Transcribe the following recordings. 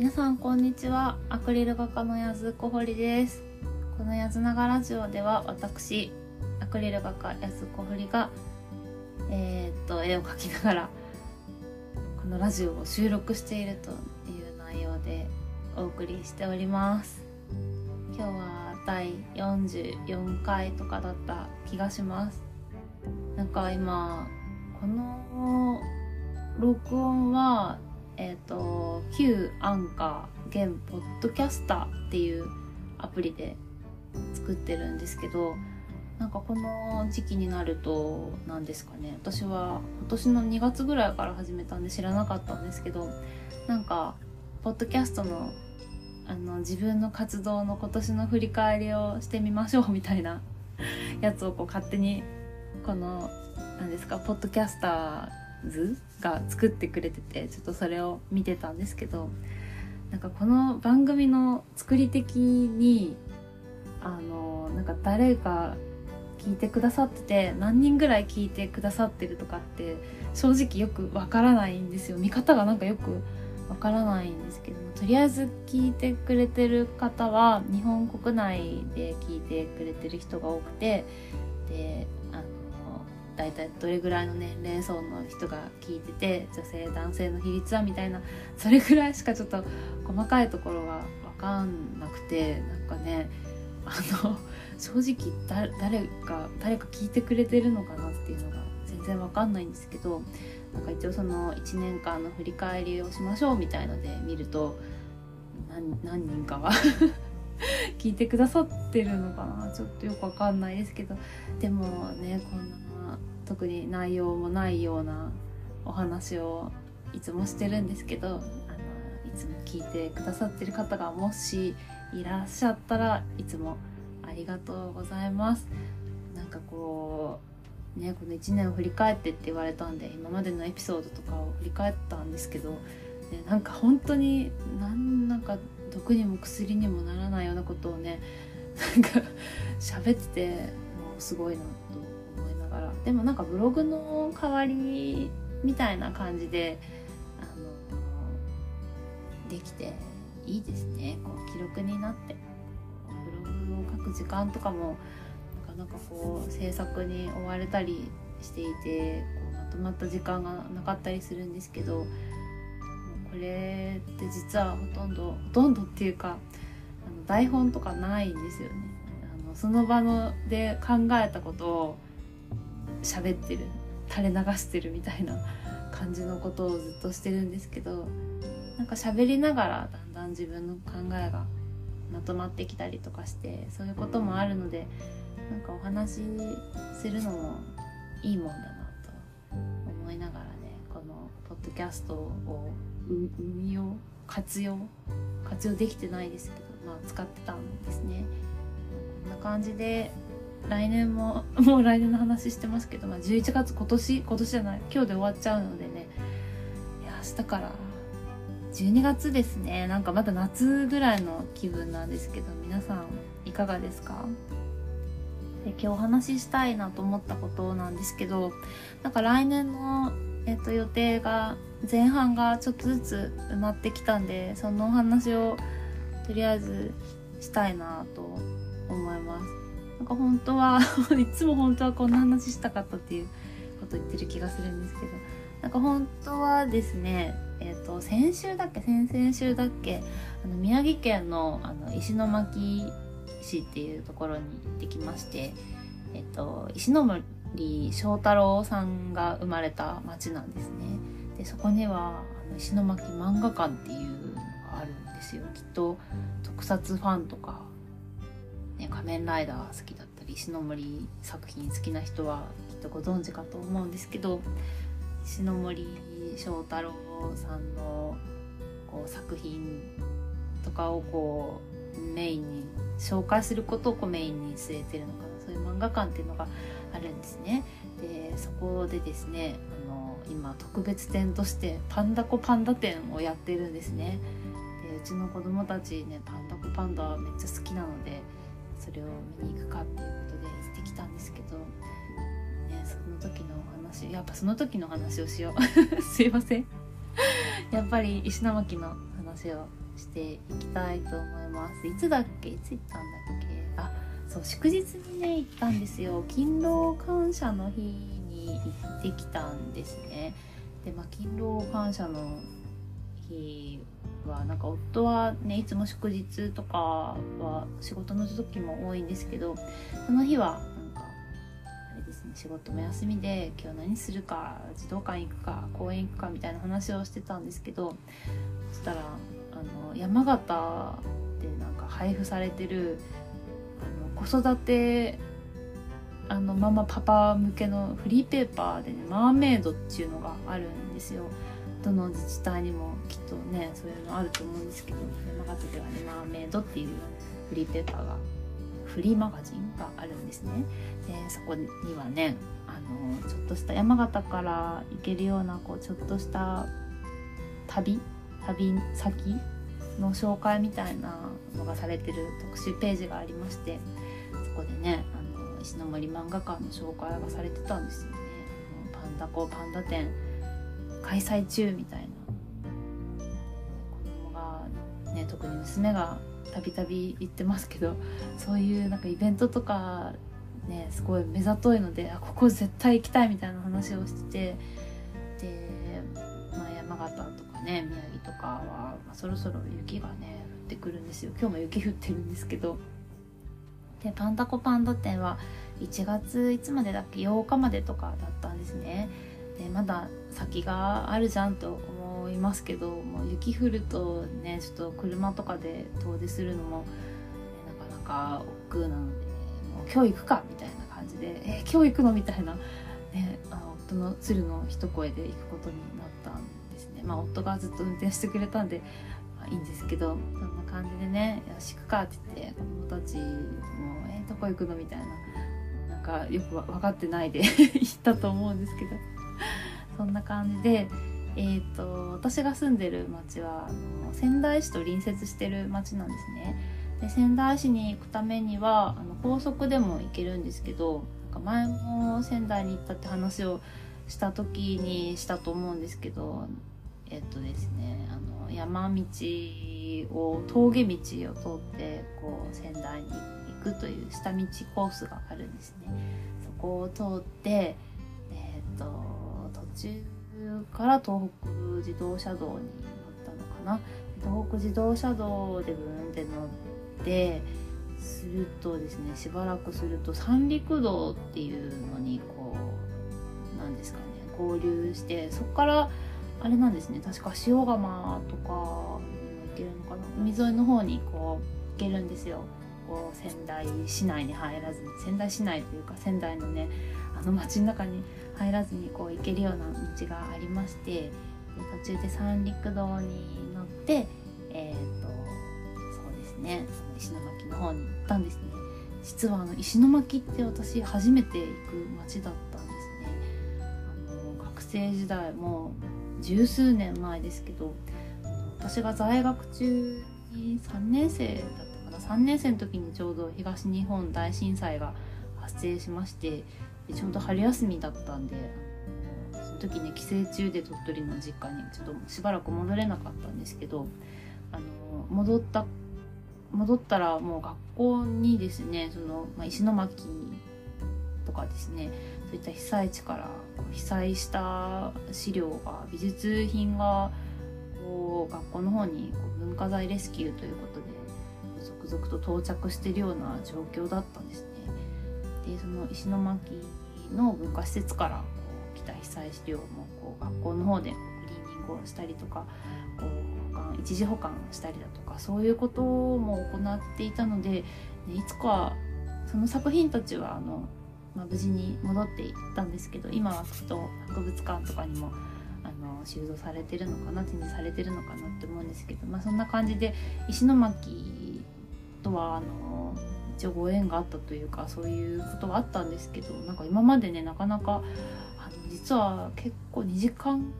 皆さんこんにちは。アクリル画家のやずこほりです。このやずながラジオでは私アクリル画家やずこほりがえー、っと絵を描きながらこのラジオを収録しているという内容でお送りしております。今日は第44回とかだった気がします。なんか今この録音はえっ、ー、と旧アンカー現ポッドキャスターっていうアプリで作ってるんですけどなんかこの時期になると何ですかね。私は今年の2月ぐらいから始めたんで知らなかったんですけどなんかポッドキャストのあの自分の活動の今年の振り返りをしてみましょう みたいなやつをこう勝手にこの何ですかポッドキャスターズが作ってくれててちょっとそれを見てたんですけどなんかこの番組の作り的にあのなんか誰か聞いてくださってて何人ぐらい聞いてくださってるとかって正直よくわからないんですよ。見方がなんかよくわからないんですけどとりあえず聞いてくれてる方は日本国内で聞いてくれてる人が多くてで大体どれぐらいの年齢層の人が聞いてて女性男性の比率はみたいなそれぐらいしかちょっと細かいところが分かんなくてなんかねあの正直誰か誰か聞いてくれてるのかなっていうのが全然わかんないんですけどなんか一応その1年間の振り返りをしましょうみたいので見ると何人かは 聞いてくださってるのかな。ちょっとよくわかんないですけどでもねこんな特に内容もないようなお話をいつもしてるんですけどあのいつも聞いてくださってる方がもしいらっしゃったらいつもありがとうございます。なんかこうねこの1年を振り返ってって言われたんで今までのエピソードとかを振り返ったんですけど、ね、なんか本当になんなんか毒にも薬にもならないようなことをねなんか 喋っててもうすごいなと思いながらでもなんかブログの代わりみたいな感じであのできていいですねこう記録になってブログを書。く時間とかもなかなかこう制作に追われたりしていてこうまとまった時間がなかったりするんですけどこれって実はほとんどほとんどっていうかあの台本とかないんですよね。あのその場ので考えたことを喋ってる垂れ流してるみたいな感じのことをずっとしてるんですけどなんか喋りながらだんだん自分の考えがまとまってきたりとかしてそういうこともあるのでなんかお話しするのもいいもんだなと思いながらねこのポッドキャストを運用活用活用できてないですけど、まあ、使ってたんですね。こんな感じで来年も もう来年の話してますけど、まあ、11月今年今年じゃない今日で終わっちゃうのでね。いや明日から。12月ですね。なんかまだ夏ぐらいの気分なんですけど皆さんいかがですか？で今日お話ししたいなと思ったことなんですけどなんか来年の、えっと、予定が前半がちょっとずつ埋まってきたんでそのお話をとりあえずしたいなと思います。なんか本当は いつも本当はこんな話したかったっていうこと言ってる気がするんですけどなんか本当はですねえーと、先週だっけ先々週だっけあの宮城県のあの石巻市っていうところに行ってきまして、えーと、石森章太郎さんが生まれた町なんですね。でそこにはあの石巻漫画館っていうのがあるんですよ。きっと特撮ファンとか、ね、仮面ライダー好きだったり石森作品好きな人はきっとご存知かと思うんですけど石森章太郎さんのこう作品とかをこうメインに紹介することをこうメインに据えてるのかなそういう漫画館っていうのがあるんですね。でそこでですねあの今特別展としてパンダコパンダ展をやってるんですね。でうちの子供たちねパンダコパンダめっちゃ好きなのでそれを見に行くかっていうことで行ってきたんですけど、ね、その時のお話やっぱその時の話をしよう。すいません。やっぱり石巻の話をしていきたいと思います。いつだっけ？いつ行ったんだっけ？あそう祝日にね行ったんですよ。勤労感謝の日に行ってきたんですね。でまあ勤労感謝の日はなんか夫はねいつも祝日とかは仕事の時も多いんですけどその日はなんかあれですね仕事も休みで今日何するか児童館行くか公園行くかみたいな話をしてたんですけどそしたらあの山形でなんか配布されてるあの子育てあのママパパ向けのフリーペーパーでねマーメイドっていうのがあるんですよ。どの自治体にもきっとねそういうのあると思うんですけど山形ではねマーメイドっていうフリーペーパーがフリーマガジンがあるんですね。でそこにはねあのちょっとした山形から行けるようなこうちょっとした旅旅先の紹介みたいなのがされてる特集ページがありましてそこでねあの石森漫画館の紹介がされてたんですよね。パンダコパンダ展開催中みたいなね特に娘がたびたび言ってますけどそういうなんかイベントとかねすごい目ざといのであここ絶対行きたいみたいな話をしててで、まあ、山形とかね宮城とかは、まあ、そろそろ雪がね降ってくるんですよ。今日も雪降ってるんですけど。でパンダコパンダ展は1月いつまでだっけ？8日までとかだったんですね。でまだ先があるじゃんと思いますけどもう雪降るとねちょっと車とかで遠出するのも、ね、なかなか億劫なので、ね、もう今日行くかみたいな感じで「えー、今日行くの?」みたいな、ね、あの夫の鶴の一声で行くことになったんですね。まあ、夫がずっと運転してくれたんで、いいんですけどそんな感じでね「よし行くか」って言って子供たちも「えー、どこ行くの?」みたいな。なんかよく分かってないで 行ったと思うんですけどそんな感じで、えーと、私が住んでる町はあの仙台市と隣接してる町なんですね。で仙台市に行くためにはあの高速でも行けるんですけどなんか前も仙台に行ったって話をした時にしたと思うんですけどえっ、とですねあの山道を峠道を通ってこう仙台に行くという下道コースがあるんですね。そこを通ってえっ、と中から東北自動車道に乗ったのかな。東北自動車道でブーンって乗ってするとですねしばらくすると三陸道っていうのにこうなんですかね合流してそこからあれなんですね確か塩釜とかにも行けるのかな。海沿いの方にこう行けるんですよ。こう仙台市内に入らずに仙台市内というか仙台のねあの街の中に入らずにこう行けるような道がありましてで途中で三陸道に乗ってえっ、ー、とそうですねその石巻の方に行ったんですね。実はあの石巻って私初めて行く町だったんですね。あの学生時代も十数年前ですけど私が在学中に3年生だったかな。3年生の時にちょうど東日本大震災が発生しましてでちょうど春休みだったんでその時ね帰省中で鳥取の実家にちょっとしばらく戻れなかったんですけどあの戻った戻ったらもう学校にですねその、まあ、石巻とかですねそういった被災地から被災した資料が美術品がこう学校の方にこう文化財レスキューということで続々と到着してるような状況だったんですね。でその石巻の文化施設からこう来た被災資料もこう学校の方でクリーニングをしたりとかこう保管一時保管したりだとかそういうことも行っていたので、ね、いつかその作品たちはあの、まあ、無事に戻っていったんですけど今はきっと博物館とかにもあの収蔵されてるのかな展示されてるのかなって思うんですけど、まあ、そんな感じで石巻とはあの一応ご縁があったというかそういうことはあったんですけどなんか今までねなかなかあの実は結構2時間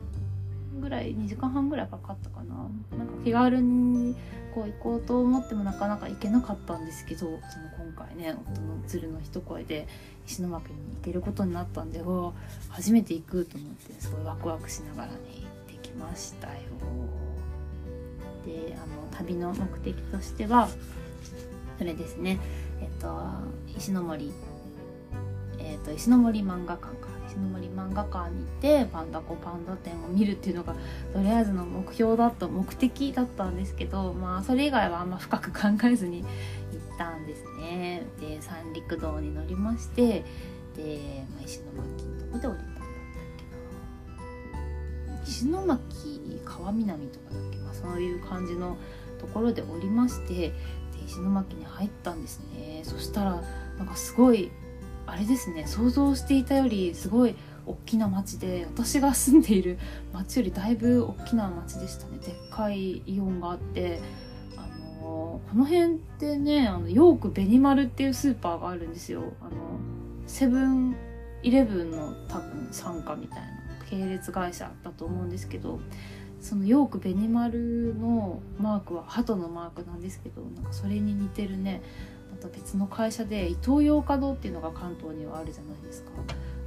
ぐらい2時間半ぐらいかかったかななんか気軽にこう行こうと思ってもなかなか行けなかったんですけどその今回ね夫の鶴の一声で石巻に行けることになったんでわ初めて行くと思ってすごいワクワクしながらね行ってきましたよ。であの旅の目的としてはそれですねえっと石森えっと石森漫画館か。石森漫画館に行ってパンダコパンダ展を見るっていうのがとりあえずの目標だった目的だったんですけどまあそれ以外はあんま深く考えずに行ったんですね。で三陸道に乗りましてで、まあ、石巻のとこで降りたんだっけな石巻川南とかだっけ、まあ、そういう感じのところで降りまして石巻に入ったんですね。そしたらなんかすごいあれですね想像していたよりすごい大きな町で私が住んでいる町よりだいぶ大きな町でしたね。でっかいイオンがあってあのこの辺ってねあのヨークベニマルっていうスーパーがあるんですよ。あのセブンイレブンの多分傘下みたいな系列会社だと思うんですけどそのヨークベニマルのマークは鳩のマークなんですけどなんかそれに似てるね。また別の会社でイトーヨーカドーっていうのが関東にはあるじゃないですか。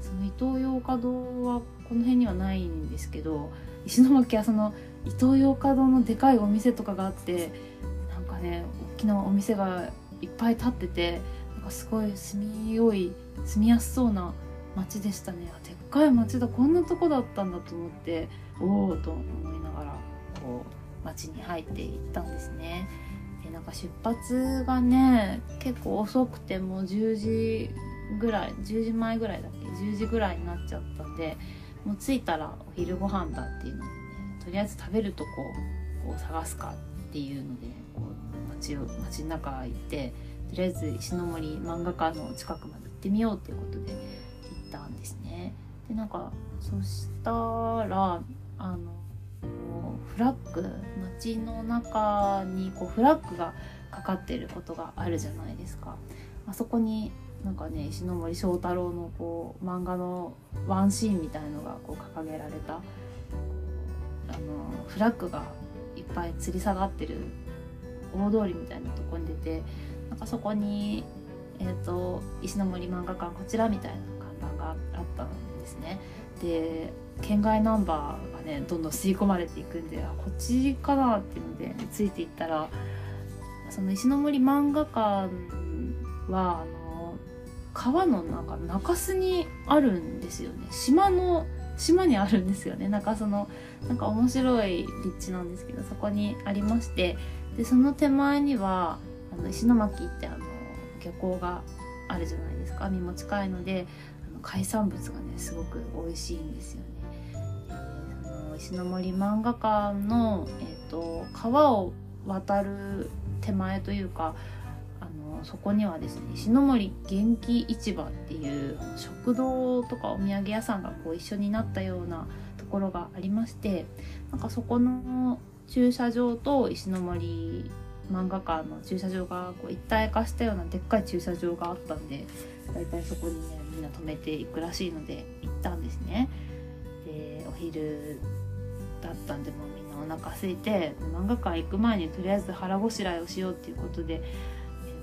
そのイトーヨーカドーはこの辺にはないんですけど石巻はそのイトーヨーカドーのでかいお店とかがあってなんかね大きなお店がいっぱい建っててなんかすごい住みよい住みやすそうな街でしたね。でっかい街だ。こんなとこだったんだと思っておおと思いながらこう街に入っていったんですねでなんか出発がね結構遅くてもう10時ぐらい10時前ぐらいだっけ？10時ぐらいになっちゃったんでもう着いたらお昼ご飯だっていうのでねとりあえず食べるとこを探すかっていうのでこう街を街の中行ってとりあえず石森漫画館の近くまで行ってみようっていうことで行ったんですね。でなんかそしたらあのフラッグ街の中にこうフラッグがかかってることがあるじゃないですか。あそこになんかね石森章太郎のこう漫画のワンシーンみたいのがこう掲げられたあのフラッグがいっぱい吊り下がってる大通りみたいなとこに出てなんかそこに、えーと、石森漫画館こちらみたいな看板があったんですね。で県外ナンバーがねどんどん吸い込まれていくんであこっちかなっていうのでついていったらその石森漫画館はあの川のなんか中州にあるんですよね。島の島にあるんですよね。なんかそのなんか面白い立地なんですけどそこにありましてでその手前にはあの石巻ってあの漁港があるじゃないですか。海も近いのであの海産物がねすごく美味しいんですよね。えー、の石森漫画館の、えーと、川を渡る手前というかあのそこにはですね石森元気市場っていう食堂とかお土産屋さんがこう一緒になったようなところがありましてなんかそこの駐車場と石森漫画館の駐車場がこう一体化したようなでっかい駐車場があったんでだいたいそこにねみんな止めていくらしいので行ったんですね。でお昼だったんでもうみんなお腹空いて漫画館行く前にとりあえず腹ごしらえをしようっていうことで、え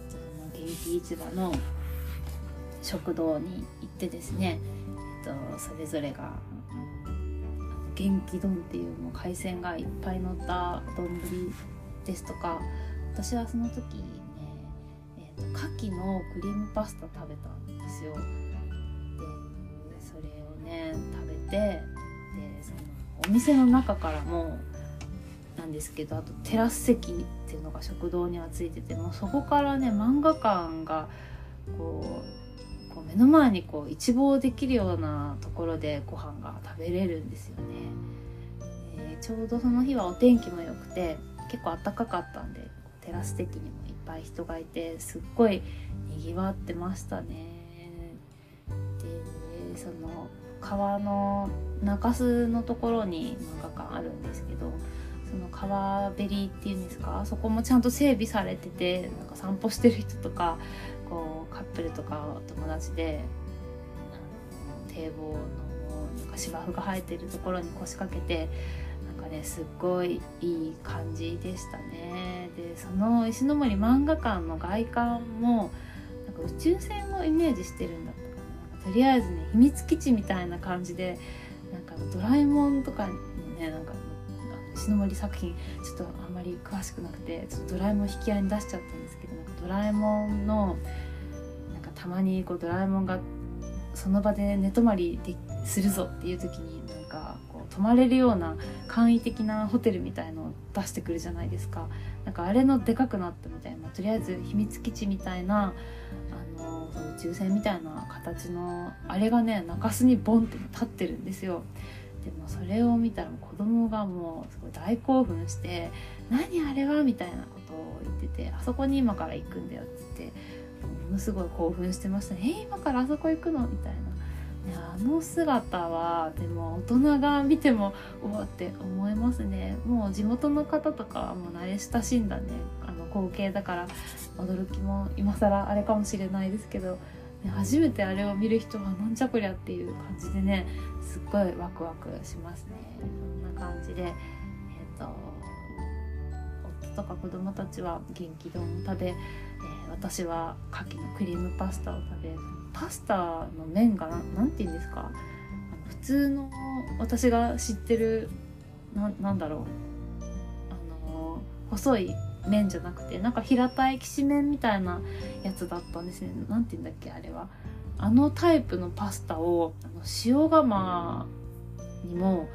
ー、と元気市場の食堂に行ってですね、えー、とそれぞれが元気丼っていうもう海鮮がいっぱい乗った丼ですとか私はその時ね、えーと、牡蠣のクリームパスタ食べたんですよ。でそれをね食べてお店の中からもなんですけどあとテラス席っていうのが食堂にはついててもうそこからね漫画館がこうこう目の前にこう一望できるようなところでご飯が食べれるんですよね。えー、ちょうどその日はお天気も良くて結構暖かかったんでテラス席にもいっぱい人がいてすっごいにぎわってましたね。でその川の中州のところに漫画館あるんですけどその川べりっていうんですか？そこもちゃんと整備されててなんか散歩してる人とかこうカップルとか友達で堤防のなんか芝生が生えてるところに腰掛けてなんかねすっごいいい感じでしたね。でその石森漫画館の外観もなんか宇宙船をイメージしてるんだっとりあえずね秘密基地みたいな感じでなんかドラえもんとかのねなんか石森作品ちょっとあんまり詳しくなくてちょっとドラえもん引き合いに出しちゃったんですけどなんかドラえもんのなんかたまにこうドラえもんがその場で寝泊まりするぞっていう時になんかこう泊まれるような簡易的なホテルみたいのを出してくるじゃないですか。なんかあれのでかくなったみたいなとりあえず秘密基地みたいな宇宙船みたいな形のあれがね中洲にボンって立ってるんですよでもそれを見たら子供がもうすごい大興奮して「何あれは?」みたいなことを言ってて「あそこに今から行くんだよ」っつってものすごい興奮してましたね「え今からあそこ行くの?」みたいな。あの姿はでも大人が見てもおおって思いますねもう地元の方とかはもう慣れ親しんだね光景だから驚きも今更あれかもしれないですけど初めてあれを見る人はなんじゃこりゃっていう感じでねすっごいワクワクしますね。そんな感じでえ、ー、と夫とか子供たちは元気丼を食べ、えー、私は牡蠣のクリームパスタを食べパスタの麺が何て言うんですか？普通の私が知ってるななんだろう。あの細い麺じゃなくてなんか平たいきしめんみたいなやつだったんですね。何て言うんだっけあれは。あのタイプのパスタをあの塩釜にも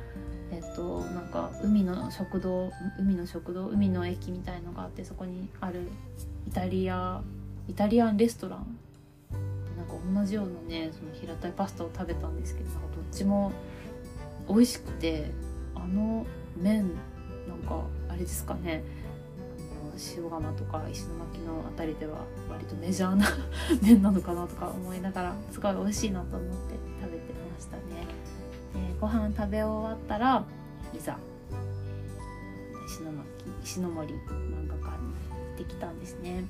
えっとなんか海の食堂海の食堂海の駅みたいのがあってそこにあるイタリアイタリアンレストラン。なんか同じようなねその平たいパスタを食べたんですけどなんかどっちも美味しくてあの麺なんかあれですかね。塩釜とか石巻の辺りでは割とメジャーな 麺なのかなとか思いながらすごい美味しいなと思って食べてましたね。でご飯食べ終わったらいざ石巻石森漫画館に行ってきたんですね。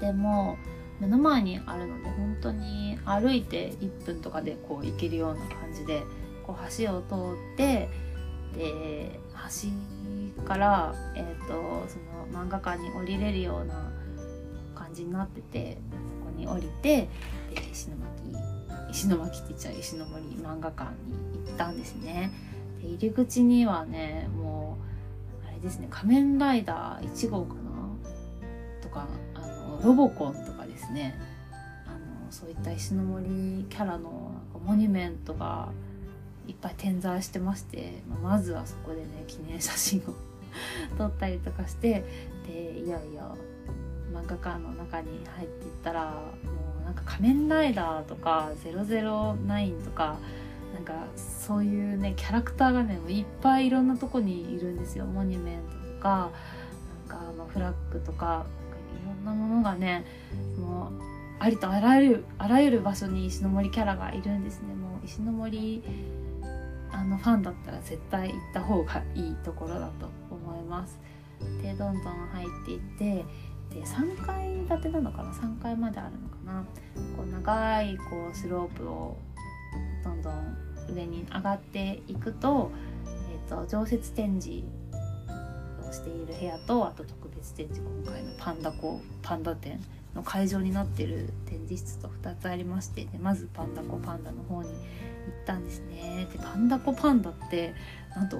でも目の前にあるので本当に歩いて1分とかでこう行けるような感じでこう橋を通ってで橋から、えーと、その漫画館に降りれるような感じになっててそこに降りて石巻石巻って言っちゃう石森漫画館に行ったんですね。で入り口にはねもうあれですね「仮面ライダー1号かな?」とかあのロボコンとかですねあのそういった石森キャラのモニュメントがいっぱい点在してまして、ま、まずはそこでね記念写真を 撮ったりとかしてでいよいよ漫画館の中に入っていったらもうなんか「仮面ライダー」とか「009」とかなんかそういうねキャラクターがねいっぱいいろんなとこにいるんですよ。モニュメントとかなんかあのフラッグとかいろんなものがねもうありとあらゆるあらゆる場所に石森キャラがいるんですね。もう石森あのファンだったら絶対行った方がいいところだと。思います。でどんどん入っていってで3階建てなのかな？3階まであるのかな？こう長いこうスロープをどんどん上に上がっていくと,、えーと、常設展示をしている部屋とあと特別展示今回のパンダパンダ展の会場になってる展示室と2つありましてでまずパンダコパンダの方に行ったんですね。でパンダコパンダってなんと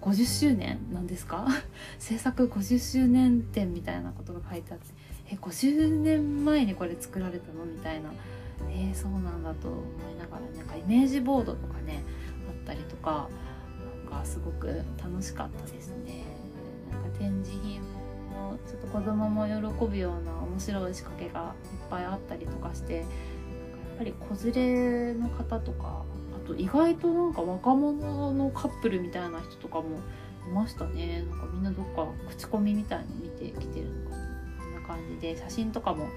50周年なんですか？制作50周年展みたいなことが書いてあってえ50年前にこれ作られたの？みたいな。えー、そうなんだと思いながらなんかイメージボードとかねあったりとかなんかすごく楽しかったですね。なんか展示品ちょっと子供も喜ぶような面白い仕掛けがいっぱいあったりとかしてなんかやっぱり子連れの方とかあと意外となんか若者のカップルみたいな人とかもいましたね。なんかみんなどっか口コミみたいの見てきてるのかなこんな感じで写真とかも。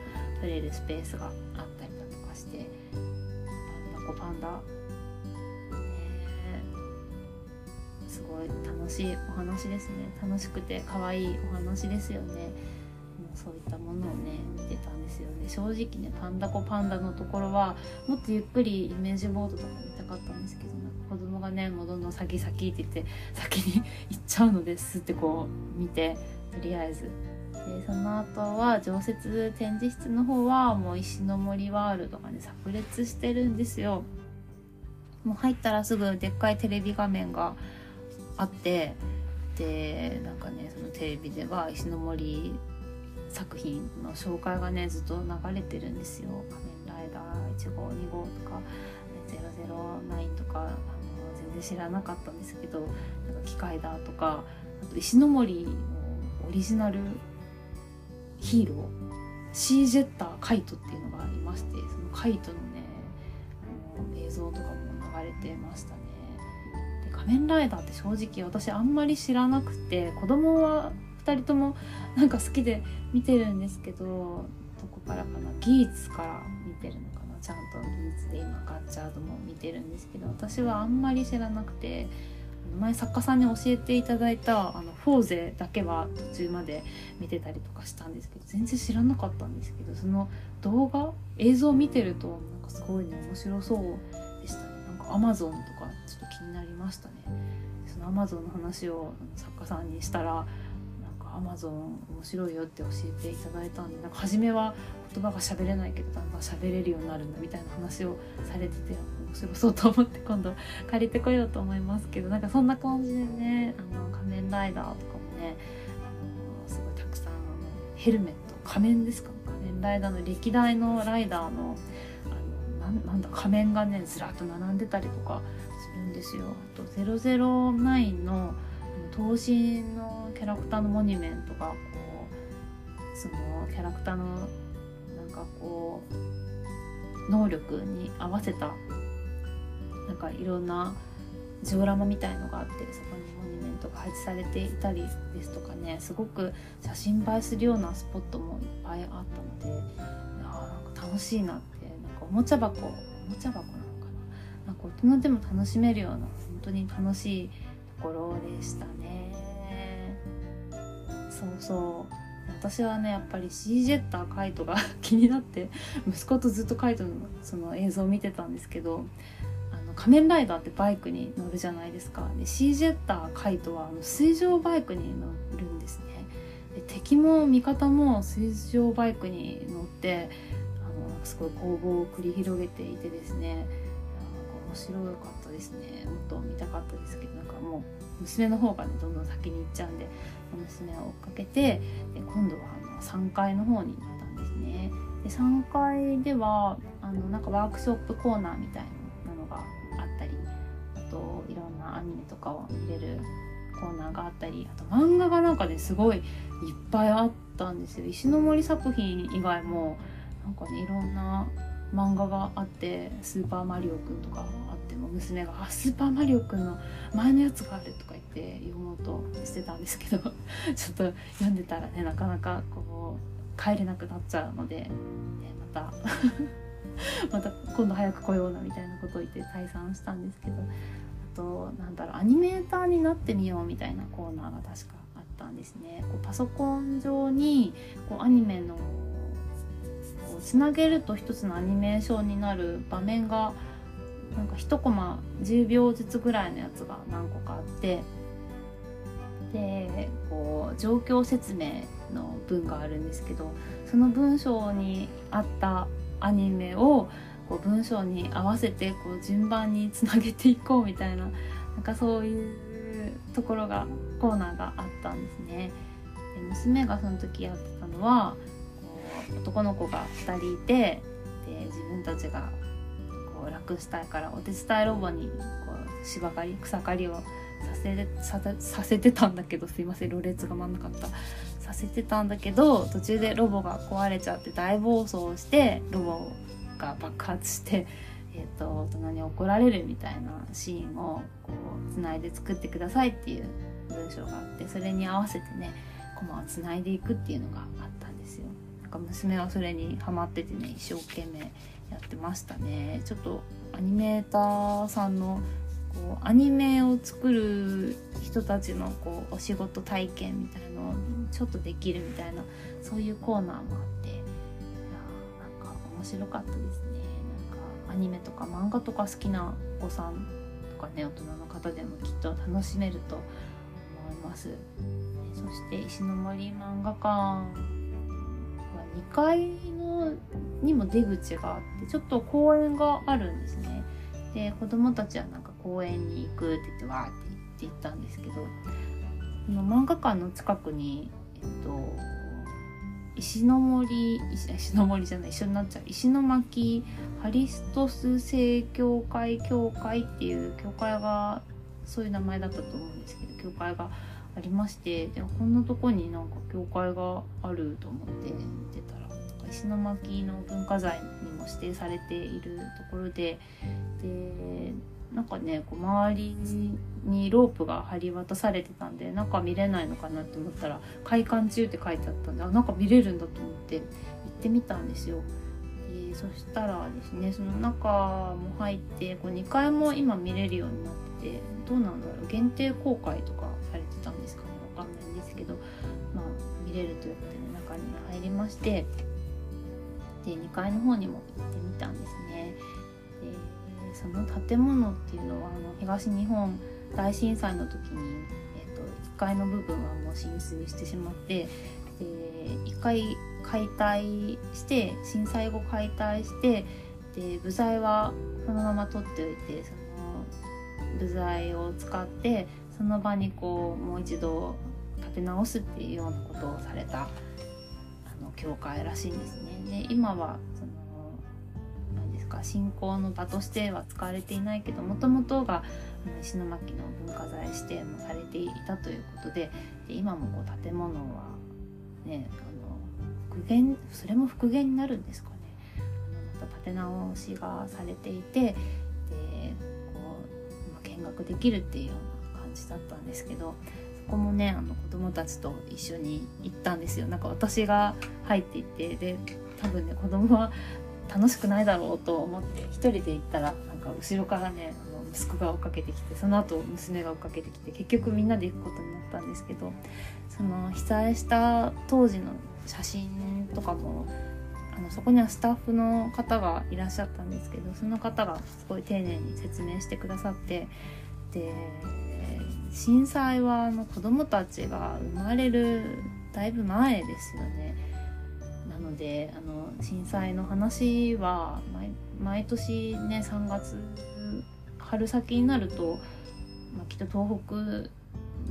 撮れるスペースがあったりだとかしてパンダパンダすごい楽しいお話ですね。楽しくて可愛いお話ですよね。そういったものをね見てたんですよね。正直ねパンダコパンダのところはもっとゆっくりイメージボードとか見たかったんですけどなんか子供がねもうどんどん先先って言って先に行っちゃうのですってこう見てとりあえず。でその後は常設展示室の方はもう石の森ワールドがね炸裂してるんですよ。もう入ったらすぐでっかいテレビ画面があってでなんかねそのテレビでは石森作品の紹介がねずっと流れてるんですよ「仮面ライダー1号2号」とか「009」とかあの全然知らなかったんですけどなんか機械だとかあと石森のオリジナルヒーローシージェッターカイトっていうのがありましてそのカイトのね映像とかも流れてましたね。仮面ライダーって正直私あんまり知らなくて子供は2人ともなんか好きで見てるんですけどどこからかなギーツから見てるのかなちゃんとギーツで今ガッチャードも見てるんですけど私はあんまり知らなくて前作家さんに教えていただいたあのフォーゼだけは途中まで見てたりとかしたんですけど全然知らなかったんですけどその動画映像を見てるとなんかすごいね面白そう。アマゾンとかちょっと気になりましたね。そのアマゾンの話を作家さんにしたらアマゾン面白いよって教えていただいたんでなんか初めは言葉が喋れないけどだんだん喋れるようになるんだみたいな話をされてて面白そうと思って今度借りてこようと思いますけどなんかそんな感じでねあの仮面ライダーとかもねあのすごいたくさんあのヘルメット仮面ですか？仮面ライダーの歴代のライダーのなんだ仮面がねずらっと並んでたりとかするんですよ。あと009の等身のキャラクターのモニュメントがこうそのキャラクターのなんかこう能力に合わせたなんかいろんなジオラマみたいのがあってそこにモニュメントが配置されていたりですとかねすごく写真映えするようなスポットもいっぱいあったのでいやなんか楽しいなっておもちゃ箱おもちゃ箱なのかな？なんか大人でも楽しめるような本当に楽しいところでしたね。そうそう。私はねやっぱりシージェッターカイトが 気になって息子とずっとカイトのその映像を見てたんですけどあの仮面ライダーってバイクに乗るじゃないですか。でシージェッターカイトはあの水上バイクに乗るんですね。で敵も味方も水上バイクに乗ってすごい攻防を繰り広げていてですね面白かったですね。もっと見たかったですけどなんかもう娘の方がねどんどん先に行っちゃうんで娘を追っかけてで今度はあの3階の方に行ったんですね。で3階ではあのなんかワークショップコーナーみたいなのがあったりあといろんなアニメとかを見れるコーナーがあったりあと漫画がなんかねすごいいっぱいあったんですよ。石森作品以外もなんかねいろんな漫画があって「スーパーマリオくん」とかあっても娘が「あスーパーマリオくんの前のやつがある」とか言って読もうとしてたんですけど ちょっと読んでたらねなかなかこう帰れなくなっちゃうので、ね、また また今度早く来ようなみたいなことを言って退散したんですけどあとなんだろうアニメーターになってみようみたいなコーナーが確かあったんですね。こうパソコン上にこうアニメのつなげると一つのアニメーションになる場面がなんか1コマ10秒ずつぐらいのやつが何個かあってでこう状況説明の文があるんですけどその文章に合ったアニメをこう文章に合わせてこう順番につなげていこうみたいななんかそういうところがコーナーがあったんですね。で娘がその時やってたのは男の子が2人いてで自分たちがこう楽したいからお手伝いロボにこう芝刈り草刈りをさせてささせてたんだけどすいませんろれつが回んなかったさせてたんだけど途中でロボが壊れちゃって大暴走してロボが爆発して。えーと、大人に怒られるみたいなシーンをこうつないで作ってくださいっていう文章があってそれに合わせてねコマをつないでいくっていうのがあったんですよ。か娘はそれにハマっててね一生懸命やってましたね。ちょっとアニメーターさんのこうアニメを作る人たちのこうお仕事体験みたいのをちょっとできるみたいなそういうコーナーもあっていやなんか面白かったですね。なんかアニメとか漫画とか好きなお子さんとかね大人の方でもきっと楽しめると思います。そして石森漫画館。2階のにも出口があってちょっと公園があるんですね。で子供たちはなんか公園に行くって言ってわーって言って行ったんですけどこの漫画館の近くにえっと石の森石の森じゃない一緒になっちゃう石巻ハリストス正教会協会っていう教会がそういう名前だったと思うんですけど教会がありましてでこんなとこになんか教会があると思って見てたら石巻の文化財にも指定されているところででなんかねこう周りにロープが張り渡されてたんで中見れないのかなって思ったら「開館中」って書いてあったんであなんか見れるんだと思って行ってみたんですよ。でそしたらですねその中も入ってこう2階も今見れるようになっててどうなんだろう限定公開とかされてたんですか？ねわかんないんですけどまあ見れるということで、中に入りましてで2階の方にも行ってみたんですね。でその建物っていうのはあの東日本大震災の時に、えーと、1階の部分はもう浸水してしまってで1回解体して震災後解体してで部材はそのまま取っておいてその部材を使ってその場にこうもう一度立て直すっていうようなことをされたあの教会らしいんですね。で今はその何ですか信仰の場としては使われていないけどもともとが石巻の文化財指定もされていたということでで今もこう建物はねあの復元それも復元になるんですかねまた建て直しがされていてでこう見学できるっていうようなじだったんですけどそこもねあの子供たちと一緒に行ったんですよ。なんか私が入っていってで多分ね子供は楽しくないだろうと思って一人で行ったらなんか後ろからねあの息子が追っかけてきてその後娘が追っかけてきて結局みんなで行くことになったんですけどその被災した当時の写真とかもあのそこにはスタッフの方がいらっしゃったんですけどその方がすごい丁寧に説明してくださってで震災はあの子どもたちが生まれるだいぶ前ですよね。なのであの震災の話は毎年ね3月春先になると、まあ、きっと東北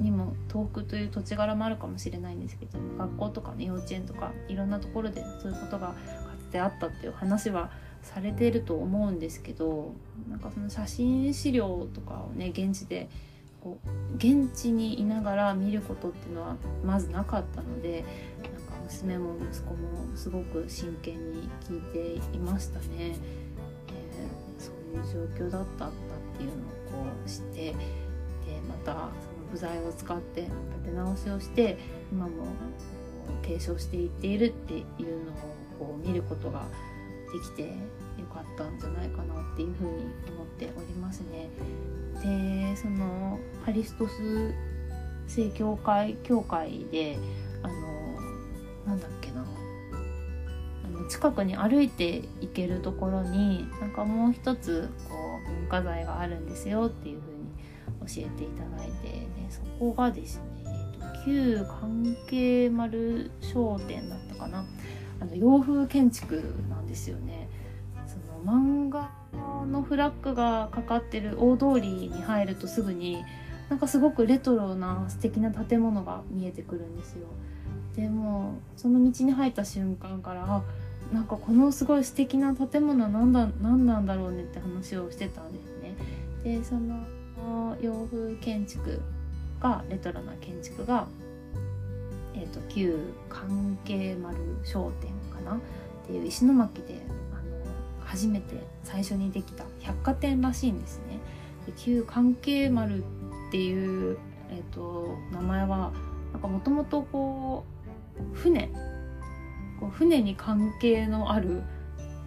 にも東北という土地柄もあるかもしれないんですけど学校とかね幼稚園とかいろんなところでそういうことがかつてあったっていう話はされてると思うんですけどなんかその写真資料とかをね現地でこう現地にいながら見ることっていうのはまずなかったのでなんか娘も息子もすごく真剣に聞いていましたね。えー、そういう状況だったんだっていうのをこうしてでまたその部材を使って立て直しをして今も継承していっているっていうのをこう見ることができてよかったんじゃないかなっていうふうに思っておりますね。でそのハリストス正教会教会であのなんだっけなあの近くに歩いて行けるところになんかもう一つこう文化財があるんですよっていうふうに教えていただいてでそこがですね、えーと、旧関係丸商店だったかなあの洋風建築なんですよね。その漫画のフラッグがかかってる大通りに入るとすぐになんかすごくレトロな素敵な建物が見えてくるんですよ。でもその道に入った瞬間からなんかこのすごい素敵な建物は何だ何なんだろうねって話をしてたんですね。でその洋風建築がレトロな建築が、えーと、旧関係丸商店かな？っていう石巻で初めて最初にできた百貨店らしいんですね。で旧関係丸っていう、えーと名前はなんかもともとこう船こう船に関係のある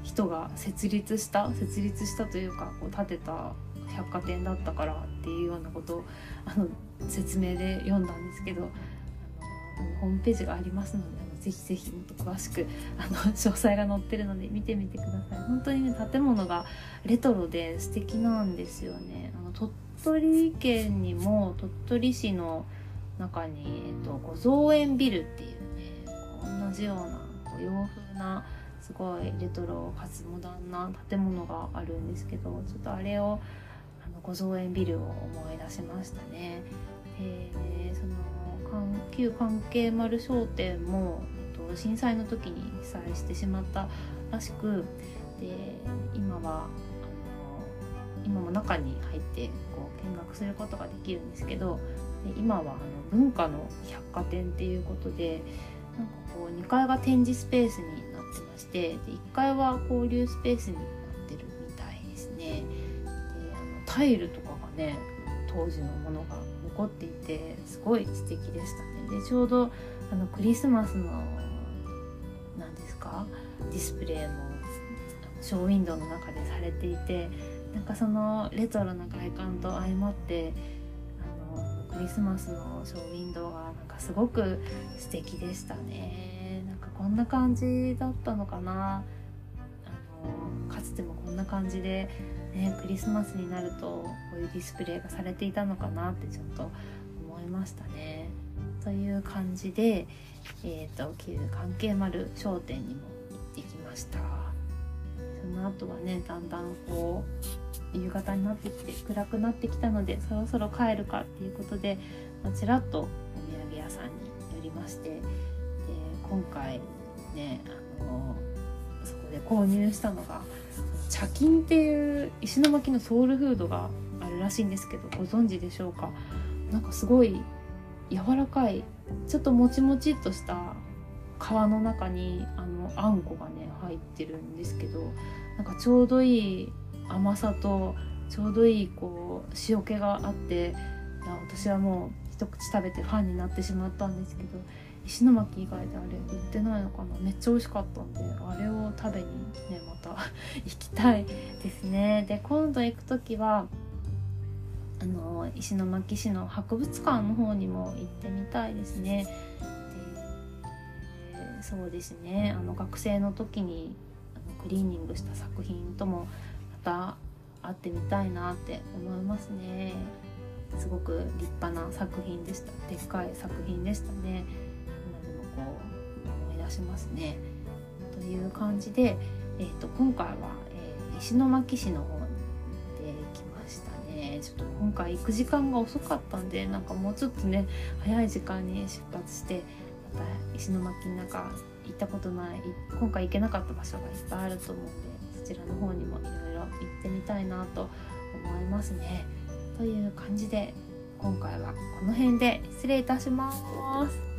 人が設立した設立したというかこう建てた百貨店だったからっていうようなことをあの説明で読んだんですけどあのホームページがありますのでぜひぜひもっと詳しくあの 詳細が載ってるので見てみてください本当にね建物がレトロで素敵なんですよねあの鳥取県にも鳥取市の中に、えっと、五造園ビルっていうね同じような洋風なすごいレトロかつモダンな建物があるんですけどちょっとあれをあの五造園ビルを思い出しましたね。でその旧関係丸商店も震災の時に被災してしまったらしくで今は今も中に入ってこう見学することができるんですけど今はあの文化の百貨店っていうことでなんかこう2階が展示スペースになってましてで1階は交流スペースになってるみたいですね。であのタイルとかがね当時のものが残っていてすごい素敵でしたね。でちょうどあのクリスマスのディスプレイもショーウィンドウの中でされていてなんかそのレトロな外観と相まってあのクリスマスのショーウィンドウがなんかすごく素敵でしたねなんかこんな感じだったのかなあのかつてもこんな感じで、ね、クリスマスになるとこういうディスプレイがされていたのかなってちょっと思いましたね。という感じで、えーと、旧関係丸商店にも行ってきました。その後はねだんだんこう夕方になってきて暗くなってきたのでそろそろ帰るかっていうことで、ま、ちらっとお土産屋さんに寄りましてで今回ねあのそこで購入したのが茶金っていう石巻のソウルフードがあるらしいんですけどご存知でしょうか？なんかすごい柔らかいちょっともちもちっとした皮の中にあのあんこがね入ってるんですけどなんかちょうどいい甘さとちょうどいいこう塩気があって私はもう一口食べてファンになってしまったんですけど石巻以外であれ売ってないのかなめっちゃ美味しかったんであれを食べにねまた 行きたいですね。で今度行く時はあの石巻市の博物館の方にも行ってみたいですね。でそうですねあの学生の時にあのクリーニングした作品ともまた会ってみたいなって思いますね。すごく立派な作品でしたでっかい作品でしたね今でもこう思い出しますねという感じで、えーと、今回は、えー、石巻市のちょっと今回行く時間が遅かったんでなんかもうちょっとね早い時間に出発してまた石巻の中行ったことない今回行けなかった場所がいっぱいあると思ってそちらの方にもいろいろ行ってみたいなと思いますね。という感じで今回はこの辺で失礼いたします。